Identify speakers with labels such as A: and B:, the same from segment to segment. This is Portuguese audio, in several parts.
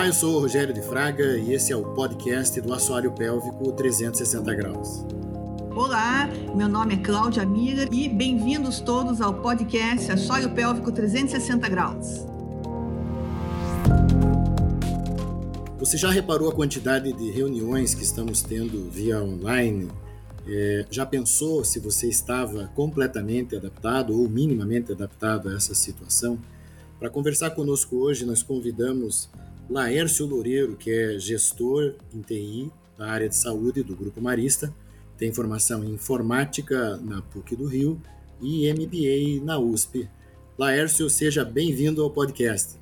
A: Olá, eu sou o Rogério de Fraga e esse é o podcast do Assoalho Pélvico 360 Graus.
B: Olá, meu nome é Cláudia Mira e bem-vindos todos ao podcast Assoalho Pélvico 360 Graus.
A: Você já reparou a quantidade de reuniões que estamos tendo via online? É, já pensou se você estava completamente adaptado ou minimamente adaptado a essa situação? Para conversar conosco hoje, nós convidamos Laércio Loureiro, que é gestor em TI da área de saúde do Grupo Marista, tem formação em informática na PUC do Rio e MBA na USP. Laércio, seja bem-vindo ao podcast.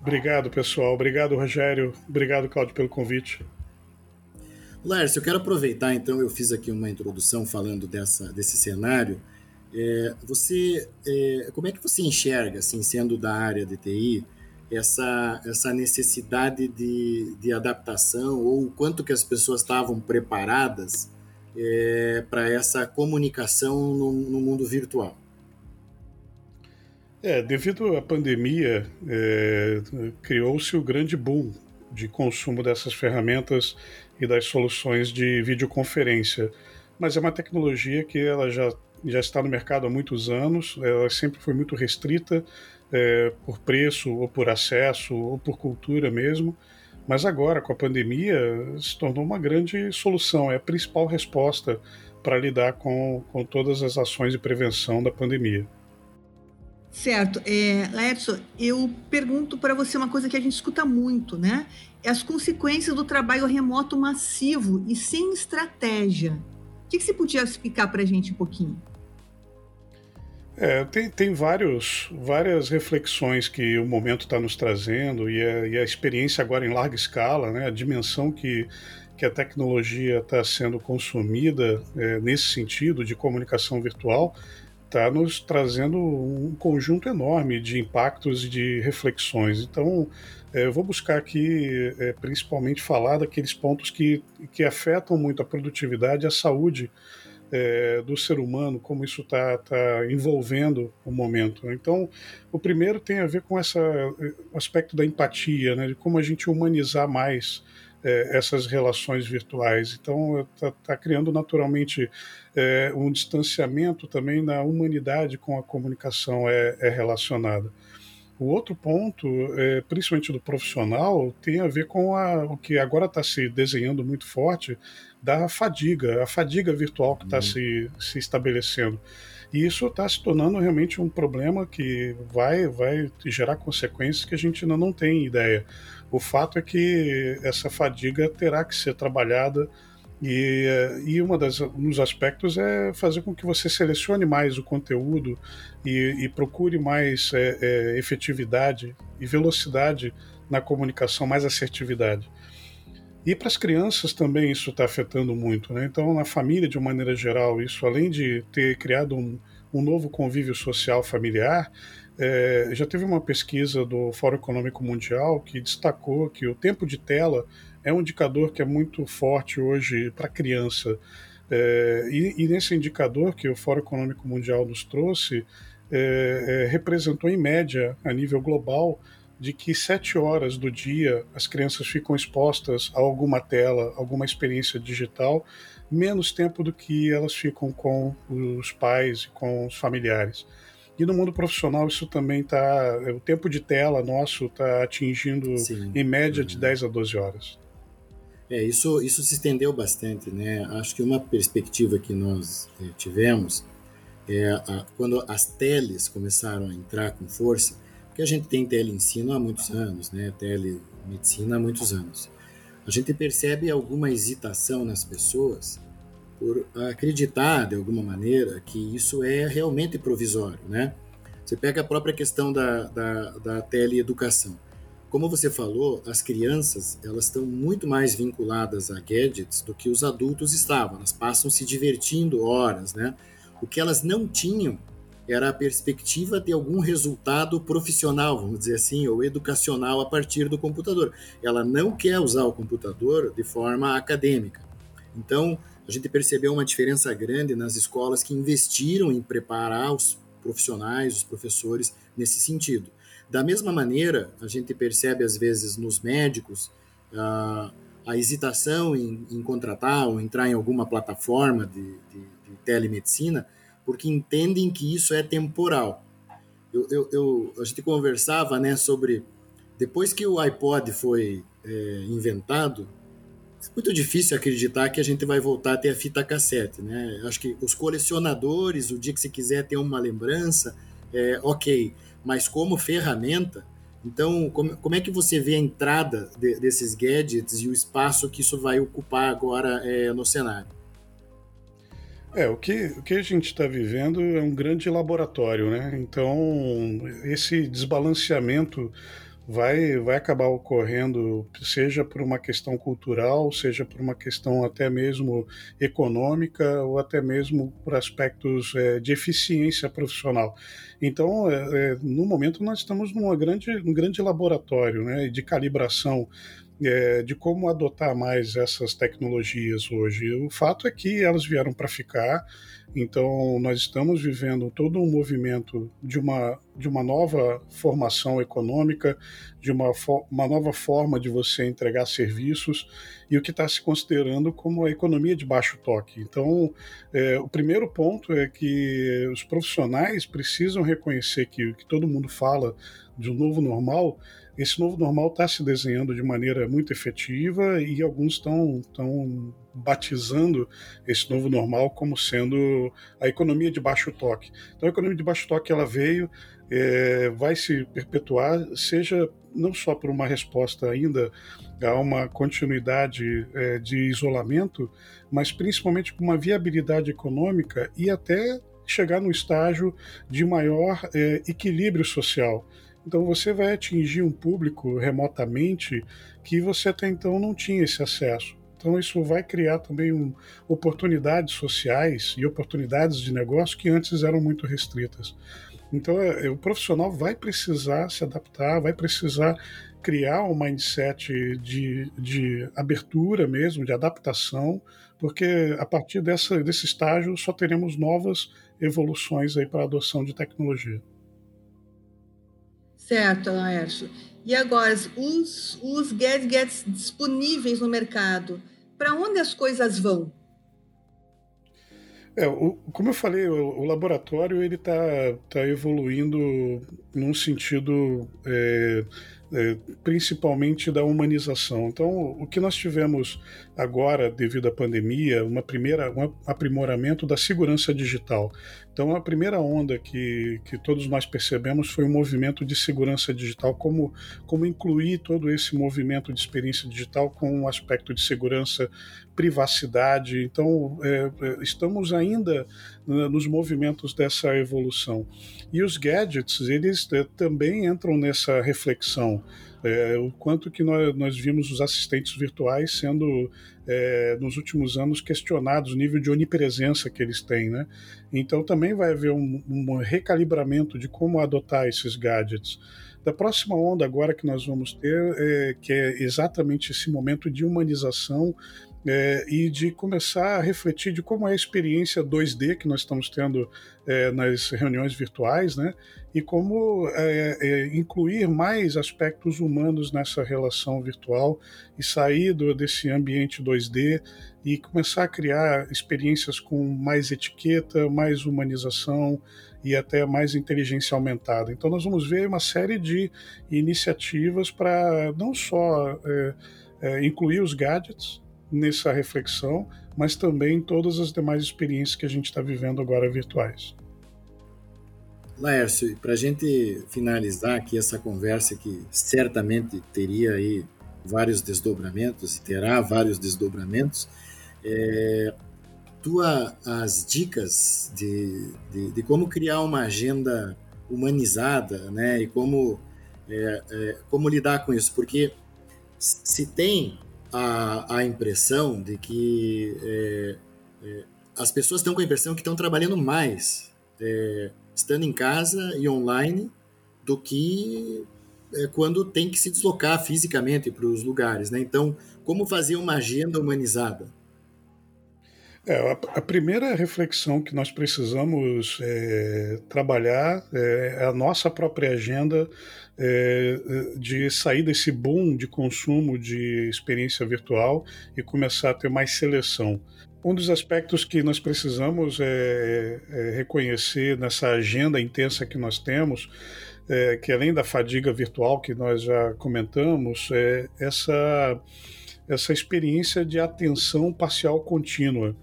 C: Obrigado, pessoal. Obrigado, Rogério. Obrigado, Claudio, pelo convite.
A: Laércio, eu quero aproveitar, então, eu fiz aqui uma introdução falando dessa, desse cenário. É, você, é, como é que você enxerga, assim, sendo da área de TI, essa, essa necessidade de, de adaptação ou o quanto que as pessoas estavam preparadas é, para essa comunicação no, no, mundo virtual?
C: É, devido à pandemia, é, criou-se o grande boom de consumo dessas ferramentas e das soluções de videoconferência. Mas é uma tecnologia que ela já, já está no mercado há muitos anos, ela sempre foi muito restrita é, por preço, ou por acesso, ou por cultura mesmo. Mas agora, com a pandemia, se tornou uma grande solução, é a principal resposta para lidar com, com todas as ações de prevenção da pandemia.
B: Certo. É, Laércio, eu pergunto para você uma coisa que a gente escuta muito, né? É as consequências do trabalho remoto massivo e sem estratégia. O que, que você podia explicar para a gente um pouquinho?
C: É, tem, tem vários, várias reflexões que o momento está nos trazendo e a, e a, experiência agora em larga escala, né, a dimensão que, que a tecnologia está sendo consumida é, nesse sentido de comunicação virtual está nos trazendo um conjunto enorme de impactos e de reflexões. Então, é, eu vou buscar aqui é, principalmente falar daqueles pontos que, que afetam muito a produtividade e a saúde é, do ser humano, como isso está tá envolvendo o momento. Então, o primeiro tem a ver com esse aspecto da empatia, né, de como a gente humanizar mais é, essas relações virtuais. Então, está tá criando naturalmente é, um distanciamento também na humanidade com a comunicação é, é relacionada. O outro ponto, é, principalmente do profissional, tem a ver com a, o que agora está se desenhando muito forte da fadiga, a fadiga virtual que está uhum. se, se estabelecendo. E isso está se tornando realmente um problema que vai, vai gerar consequências que a gente ainda não tem ideia. O fato é que essa fadiga terá que ser trabalhada e, e uma das, um dos aspectos é fazer com que você selecione mais o conteúdo e, e procure mais é, é, efetividade e velocidade na comunicação, mais assertividade. E para as crianças também isso está afetando muito. Né? Então, na família, de uma maneira geral, isso além de ter criado um, um novo convívio social familiar, é, já teve uma pesquisa do Fórum Econômico Mundial que destacou que o tempo de tela é um indicador que é muito forte hoje para criança. É, e, e, nesse indicador que o Fórum Econômico Mundial nos trouxe, é, é, representou em média, a nível global, de que sete horas do dia as crianças ficam expostas a alguma tela, alguma experiência digital, menos tempo do que elas ficam com os pais e com os familiares. E no mundo profissional isso também está. O tempo de tela nosso está atingindo Sim. em média de 10 uhum. a 12 horas.
A: É, isso, isso se estendeu bastante, né? Acho que uma perspectiva que nós é, tivemos é a, quando as teles começaram a entrar com força, porque a gente tem teleensino há muitos anos, né? Telemedicina há muitos anos. A gente percebe alguma hesitação nas pessoas por acreditar, de alguma maneira, que isso é realmente provisório, né? Você pega a própria questão da, da, da teleeducação como você falou, as crianças elas estão muito mais vinculadas a gadgets do que os adultos estavam. Elas passam se divertindo horas, né? O que elas não tinham era a perspectiva de algum resultado profissional, vamos dizer assim, ou educacional a partir do computador. Ela não quer usar o computador de forma acadêmica. Então, a gente percebeu uma diferença grande nas escolas que investiram em preparar os profissionais, os professores nesse sentido. Da mesma maneira, a gente percebe às vezes nos médicos a, a hesitação em, em, contratar ou entrar em alguma plataforma de, de, de, telemedicina, porque entendem que isso é temporal. Eu, eu, eu, a gente conversava né, sobre depois que o iPod foi é, inventado, é muito difícil acreditar que a gente vai voltar a ter a fita cassete, né? Acho que os colecionadores, o dia que você quiser ter uma lembrança, é, ok, mas como ferramenta, então como, como é que você vê a entrada de, desses gadgets e o espaço que isso vai ocupar agora é, no cenário?
C: É, o que, o que a gente está vivendo é um grande laboratório, né? Então, esse desbalanceamento vai, vai acabar ocorrendo, seja por uma questão cultural, seja por uma questão até mesmo econômica ou até mesmo por aspectos é, de eficiência profissional. Então, é, é, no momento, nós estamos numa grande, num grande laboratório né, de calibração é, de como adotar mais essas tecnologias hoje. O fato é que elas vieram para ficar, então nós estamos vivendo todo um movimento de uma, de uma nova formação econômica, de uma, uma nova forma de você entregar serviços e o que está se considerando como a economia de baixo toque. Então, é, o primeiro ponto é que os profissionais precisam reconhecer que o que todo mundo fala de um novo normal esse novo normal está se desenhando de maneira muito efetiva e alguns estão estão batizando esse novo normal como sendo a economia de baixo toque. Então, a economia de baixo toque ela veio, é, vai se perpetuar, seja não só por uma resposta ainda a uma continuidade é, de isolamento, mas principalmente por uma viabilidade econômica e até chegar no estágio de maior é, equilíbrio social. Então você vai atingir um público remotamente que você até então não tinha esse acesso. Então isso vai criar também um, oportunidades sociais e oportunidades de negócio que antes eram muito restritas. Então é, o profissional vai precisar se adaptar, vai precisar criar um mindset de, de abertura mesmo, de adaptação, porque a partir dessa, desse estágio só teremos novas evoluções para a adoção de tecnologia.
B: Certo, Laércio. E agora, os, os gadgets disponíveis no mercado, para onde as coisas vão?
C: É, o, como eu falei, o, o laboratório ele está tá evoluindo num sentido é, é, principalmente da humanização. Então, o que nós tivemos agora, devido à pandemia, uma primeira, um aprimoramento da segurança digital. Então, a primeira onda que, que todos nós percebemos foi o um movimento de segurança digital, como, como incluir todo esse movimento de experiência digital com um aspecto de segurança, privacidade. Então, é, é estamos ainda nos movimentos dessa evolução. E os gadgets, eles é, também entram nessa reflexão. É, o quanto que nós, nós vimos os assistentes virtuais sendo é, nos últimos anos questionados o nível de onipresença que eles têm, né? Então também vai haver um, um recalibramento de como adotar esses gadgets. Da próxima onda agora que nós vamos ter, é, que é exatamente esse momento de humanização é, e de começar a refletir de como é a experiência 2D que nós estamos tendo é, nas reuniões virtuais, né? E como é, é, incluir mais aspectos humanos nessa relação virtual e sair do, desse ambiente 2D e começar a criar experiências com mais etiqueta, mais humanização e até mais inteligência aumentada. Então, nós vamos ver uma série de iniciativas para não só é, é, incluir os gadgets, nessa reflexão, mas também todas as demais experiências que a gente está vivendo agora virtuais.
A: Laércio, para a gente finalizar aqui essa conversa que certamente teria aí vários desdobramentos terá vários desdobramentos, é, tua as dicas de, de, de, como criar uma agenda humanizada, né, e como é, é, como lidar com isso, porque se tem a, a impressão de que é, é, as pessoas estão com a impressão que estão trabalhando mais é, estando em casa e online do que é, quando tem que se deslocar fisicamente para os lugares. Né? Então, como fazer uma agenda humanizada?
C: É, a, primeira reflexão que nós precisamos é, trabalhar é, é a nossa própria agenda é, de sair desse boom de consumo de experiência virtual e começar a ter mais seleção. Um dos aspectos que nós precisamos é, é reconhecer nessa agenda intensa que nós temos, é, que além da fadiga virtual que nós já comentamos, é essa, essa experiência de atenção parcial contínua.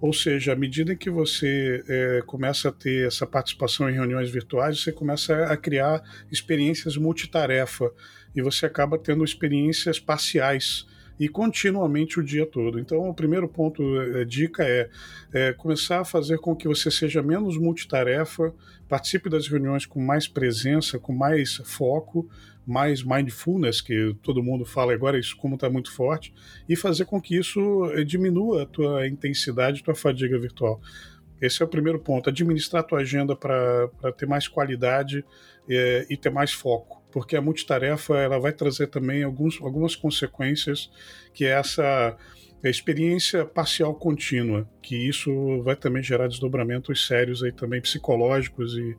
C: Ou seja, à medida que você é, começa a ter essa participação em reuniões virtuais, você começa a criar experiências multitarefa e você acaba tendo experiências parciais e continuamente o dia todo. Então, o primeiro ponto, a é, dica é, é, começar a fazer com que você seja menos multitarefa, participe das reuniões com mais presença, com mais foco, mais mindfulness, que todo mundo fala agora, isso como está muito forte, e fazer com que isso eh, diminua a tua intensidade, tua fadiga virtual. Esse é o primeiro ponto, administrar a tua agenda para ter mais qualidade é, e ter mais foco, porque a multitarefa ela vai trazer também alguns, algumas consequências, que é essa experiência parcial contínua, que isso vai também gerar desdobramentos sérios aí também psicológicos e,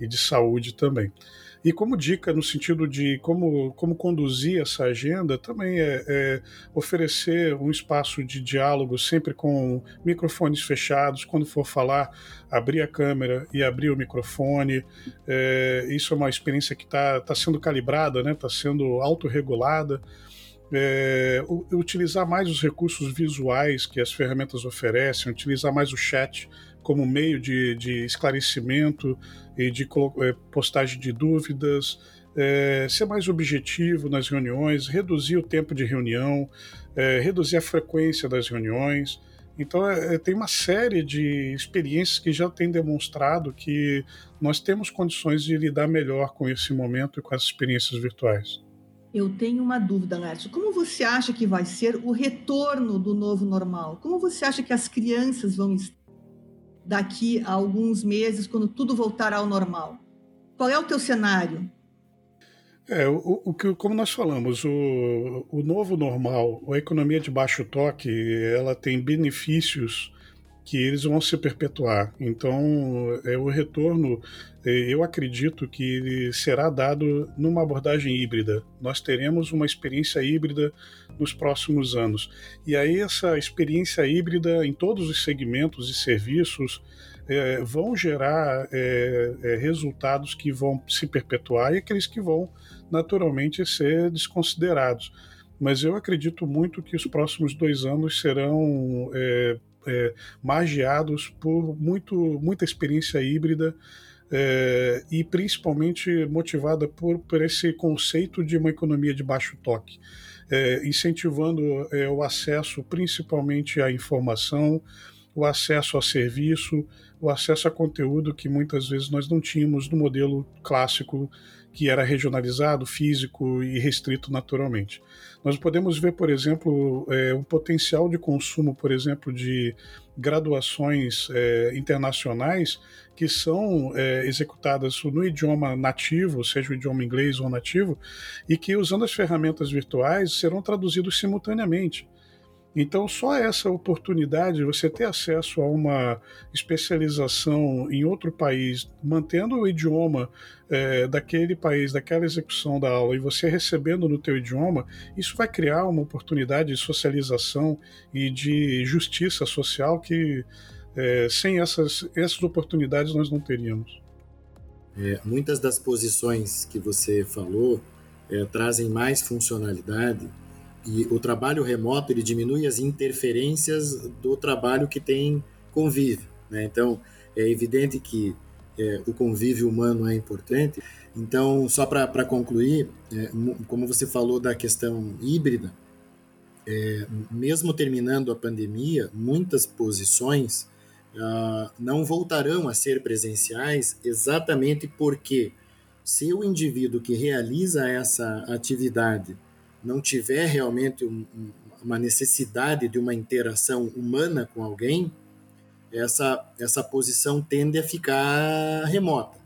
C: e de saúde também. E como dica no sentido de como, como conduzir essa agenda, também é, é oferecer um espaço de diálogo sempre com microfones fechados. Quando for falar, abrir a câmera e abrir o microfone. É, isso é uma experiência que está tá sendo calibrada, está né? Tá sendo autorregulada. É, utilizar mais os recursos visuais que as ferramentas oferecem, utilizar mais o chat como meio de, de esclarecimento e de é, postagem de dúvidas, é, ser mais objetivo nas reuniões, reduzir o tempo de reunião, é, reduzir a frequência das reuniões. Então, é, é tem uma série de experiências que já têm demonstrado que nós temos condições de lidar melhor com esse momento e com as experiências virtuais.
B: Eu tenho uma dúvida, Lércio. Como você acha que vai ser o retorno do novo normal? Como você acha que as crianças vão estar daqui a alguns meses, quando tudo voltar ao normal? Qual é o teu cenário?
C: É, o, o que, como nós falamos, o, o novo normal, a economia de baixo toque, ela tem benefícios que eles vão se perpetuar. Então, é o retorno, é, eu acredito que ele será dado numa abordagem híbrida. Nós teremos uma experiência híbrida nos próximos anos. E aí essa experiência híbrida em todos os segmentos e serviços é, vão gerar é, é, resultados que vão se perpetuar e aqueles que vão naturalmente ser desconsiderados. Mas eu acredito muito que os próximos dois anos serão é, é, magiados por muito, muita experiência híbrida é, e principalmente motivada por, por esse conceito de uma economia de baixo toque, é, incentivando é, o acesso principalmente à informação, o acesso a serviço, o acesso a conteúdo que muitas vezes nós não tínhamos no modelo clássico que era regionalizado, físico e restrito naturalmente. Nós podemos ver, por exemplo, é, um potencial de consumo, por exemplo, de graduações é, internacionais que são é, executadas no idioma nativo, seja o idioma inglês ou nativo, e que, usando as ferramentas virtuais, serão traduzidos simultaneamente. Então, só essa oportunidade, você ter acesso a uma especialização em outro país, mantendo o idioma é, daquele país, daquela execução da aula, e você recebendo no teu idioma, isso vai criar uma oportunidade de socialização e de justiça social que é, sem essas, essas oportunidades nós não teríamos.
A: É, muitas das posições que você falou é, trazem mais funcionalidade e o trabalho remoto ele diminui as interferências do trabalho que tem convívio. Né? Então, é evidente que é, o convívio humano é importante. Então, só para concluir, é, como você falou da questão híbrida, é, mesmo terminando a pandemia, muitas posições ah, não voltarão a ser presenciais exatamente porque se o indivíduo que realiza essa atividade não tiver realmente um, uma necessidade de uma interação humana com alguém, essa, essa posição tende a ficar remota.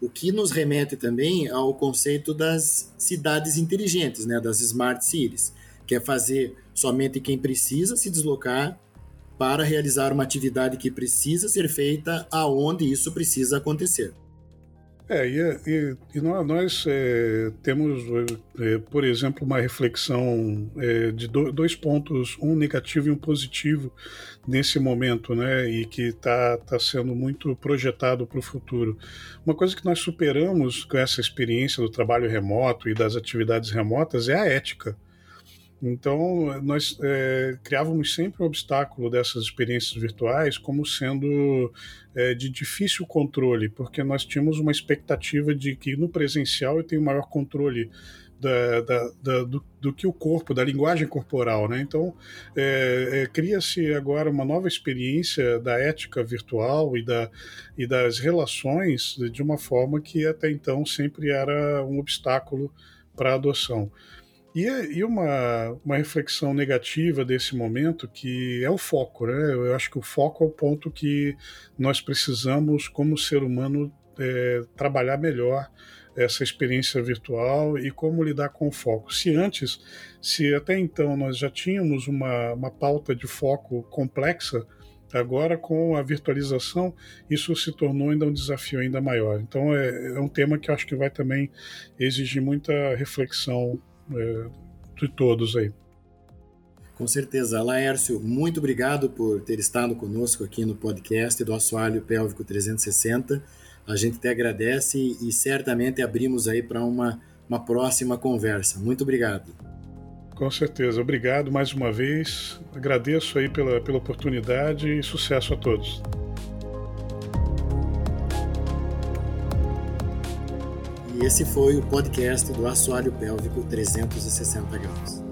A: O que nos remete também ao conceito das cidades inteligentes, né, das smart cities, que é fazer somente quem precisa se deslocar para realizar uma atividade que precisa ser feita aonde isso precisa acontecer.
C: É, e, e, e nós é, temos, é, por exemplo, uma reflexão é, de do, dois pontos, um negativo e um positivo nesse momento, né, e que está tá sendo muito projetado para o futuro. Uma coisa que nós superamos com essa experiência do trabalho remoto e das atividades remotas é a ética. Então, nós é, criávamos sempre o obstáculo dessas experiências virtuais como sendo é, de difícil controle, porque nós tínhamos uma expectativa de que no presencial eu tenho maior controle da, da, da, do, do, que o corpo, da linguagem corporal. Né? Então, é, é, cria-se agora uma nova experiência da ética virtual e, e das relações de uma forma que até então sempre era um obstáculo para a adoção. E, e uma, uma reflexão negativa desse momento que é o foco, né? Eu acho que o foco é o ponto que nós precisamos, como ser humano, é, trabalhar melhor essa experiência virtual e como lidar com o foco. Se antes, se até então nós já tínhamos uma, uma pauta de foco complexa, agora com a virtualização isso se tornou ainda um desafio ainda maior. Então é, é um tema que eu acho que vai também exigir muita reflexão de todos aí.
A: Com certeza. Laércio, muito obrigado por ter estado conosco aqui no podcast do Assoalho Pélvico 360. A gente te agradece e certamente abrimos aí para uma, uma próxima conversa. Muito obrigado.
C: Com certeza. Obrigado mais uma vez. Agradeço aí pela, pela oportunidade e sucesso a todos.
A: E esse foi o podcast do Assoalho Pélvico 360 Graus.